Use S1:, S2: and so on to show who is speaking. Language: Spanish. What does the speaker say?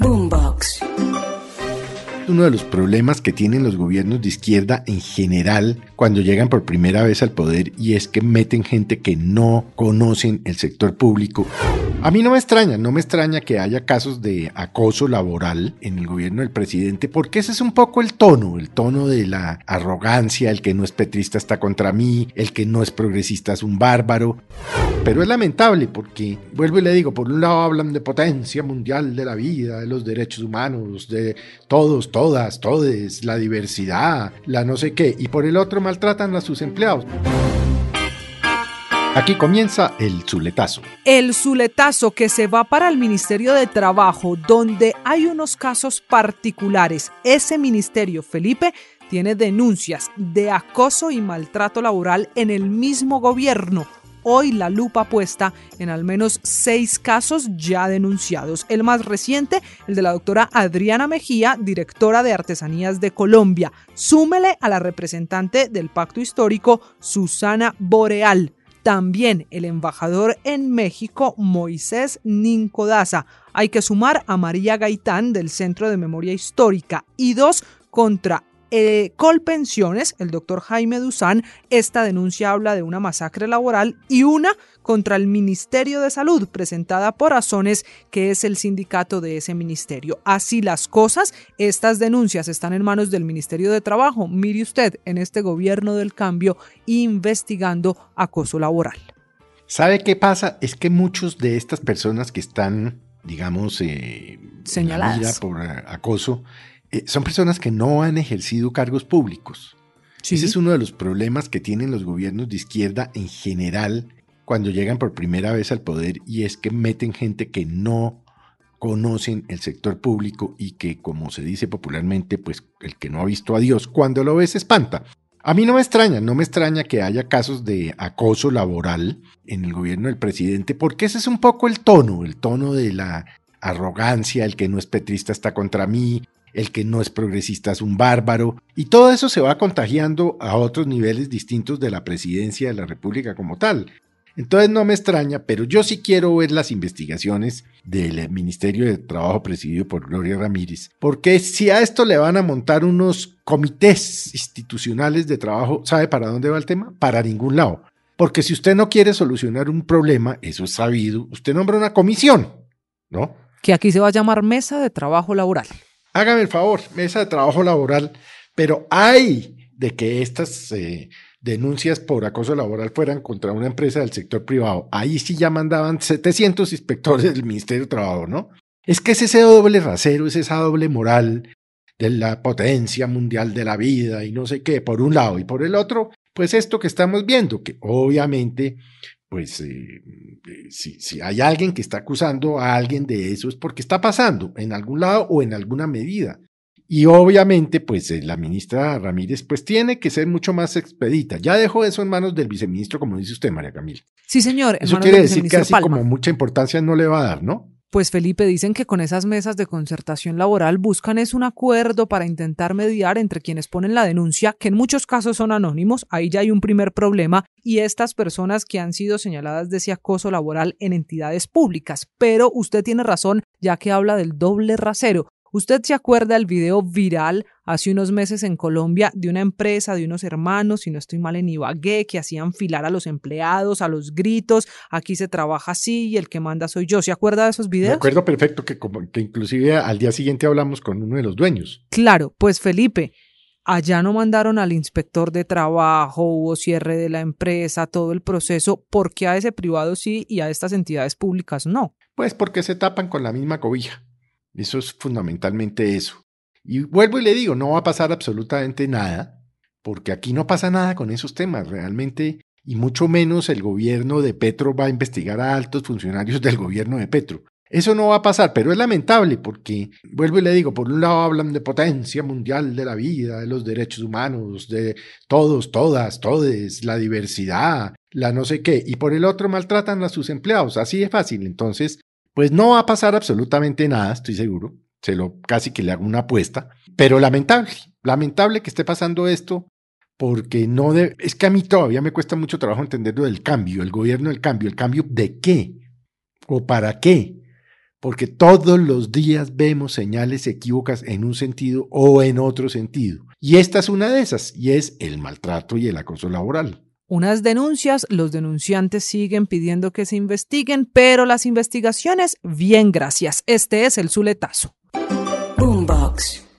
S1: Boombox.
S2: Uno de los problemas que tienen los gobiernos de izquierda en general cuando llegan por primera vez al poder y es que meten gente que no conocen el sector público a mí no me extraña, no me extraña que haya casos de acoso laboral en el gobierno del presidente, porque ese es un poco el tono, el tono de la arrogancia, el que no es petrista está contra mí, el que no es progresista es un bárbaro. Pero es lamentable porque, vuelvo y le digo, por un lado hablan de potencia mundial de la vida, de los derechos humanos, de todos, todas, todes, la diversidad, la no sé qué, y por el otro maltratan a sus empleados. Aquí comienza el Zuletazo.
S3: El Zuletazo que se va para el Ministerio de Trabajo, donde hay unos casos particulares. Ese ministerio, Felipe, tiene denuncias de acoso y maltrato laboral en el mismo gobierno. Hoy la lupa puesta en al menos seis casos ya denunciados. El más reciente, el de la doctora Adriana Mejía, directora de Artesanías de Colombia. Súmele a la representante del Pacto Histórico, Susana Boreal también el embajador en México, Moisés Nincodaza. Hay que sumar a María Gaitán del Centro de Memoria Histórica y dos contra eh, Colpensiones, el doctor Jaime Duzán, esta denuncia habla de una masacre laboral y una contra el Ministerio de Salud, presentada por Azones, que es el sindicato de ese ministerio. Así las cosas, estas denuncias están en manos del Ministerio de Trabajo. Mire usted, en este gobierno del cambio, investigando acoso laboral.
S2: ¿Sabe qué pasa? Es que muchos de estas personas que están, digamos, eh,
S3: señaladas
S2: por eh, acoso, eh, son personas que no han ejercido cargos públicos. Ese es uno de los problemas que tienen los gobiernos de izquierda en general cuando llegan por primera vez al poder y es que meten gente que no conocen el sector público y que, como se dice popularmente, pues el que no ha visto a Dios, cuando lo ve se espanta. A mí no me extraña, no me extraña que haya casos de acoso laboral en el gobierno del presidente, porque ese es un poco el tono, el tono de la arrogancia, el que no es petrista está contra mí, el que no es progresista es un bárbaro, y todo eso se va contagiando a otros niveles distintos de la presidencia de la República como tal. Entonces no me extraña, pero yo sí quiero ver las investigaciones del Ministerio de Trabajo presidido por Gloria Ramírez, porque si a esto le van a montar unos comités institucionales de trabajo, ¿sabe para dónde va el tema? Para ningún lado. Porque si usted no quiere solucionar un problema, eso es sabido, usted nombra una comisión, ¿no?
S3: Que aquí se va a llamar Mesa de Trabajo Laboral
S2: hágame el favor, mesa de trabajo laboral, pero hay de que estas eh, denuncias por acoso laboral fueran contra una empresa del sector privado. Ahí sí ya mandaban 700 inspectores del Ministerio de Trabajo, ¿no? Es que es ese doble rasero, es esa doble moral de la potencia mundial de la vida y no sé qué, por un lado, y por el otro, pues esto que estamos viendo, que obviamente pues eh, eh, si, hay alguien que está acusando a alguien de eso es porque está pasando en algún lado o en alguna medida. Y obviamente, pues eh, la ministra Ramírez, pues tiene que ser mucho más expedita. Ya dejó eso en manos del viceministro, como dice usted, María Camila.
S3: Sí, señor.
S2: Eso quiere decir que así como mucha importancia no le va a dar, ¿no?
S3: Pues Felipe, dicen que con esas mesas de concertación laboral buscan es un acuerdo para intentar mediar entre quienes ponen la denuncia, que en muchos casos son anónimos, ahí ya hay un primer problema, y estas personas que han sido señaladas de ese acoso laboral en entidades públicas. Pero usted tiene razón, ya que habla del doble rasero. ¿Usted se acuerda del video viral hace unos meses en Colombia de una empresa, de unos hermanos, si no estoy mal en Ibagué, que hacían filar a los empleados, a los gritos, aquí se trabaja así y el que manda soy yo? ¿Se acuerda de esos videos? Me
S2: acuerdo perfecto que, que inclusive al día siguiente hablamos con uno de los dueños.
S3: Claro, pues Felipe, allá no mandaron al inspector de trabajo, hubo cierre de la empresa, todo el proceso, ¿por qué a ese privado sí y a estas entidades públicas no?
S2: Pues porque se tapan con la misma cobija. Eso es fundamentalmente eso. Y vuelvo y le digo, no va a pasar absolutamente nada, porque aquí no pasa nada con esos temas realmente, y mucho menos el gobierno de Petro va a investigar a altos funcionarios del gobierno de Petro. Eso no va a pasar, pero es lamentable porque, vuelvo y le digo, por un lado hablan de potencia mundial de la vida, de los derechos humanos, de todos, todas, todes, la diversidad, la no sé qué, y por el otro maltratan a sus empleados, así es fácil. Entonces, pues no va a pasar absolutamente nada, estoy seguro. Se lo casi que le hago una apuesta. Pero lamentable, lamentable que esté pasando esto porque no de, es que a mí todavía me cuesta mucho trabajo entender lo del cambio, el gobierno del cambio, el cambio de qué o para qué. porque todos los días vemos señales equívocas en un sentido o en otro sentido. Y esta es una de esas, y es el maltrato y el acoso laboral.
S3: Unas denuncias, los denunciantes siguen pidiendo que se investiguen, pero las investigaciones, bien gracias. Este es el Zuletazo. Boombox.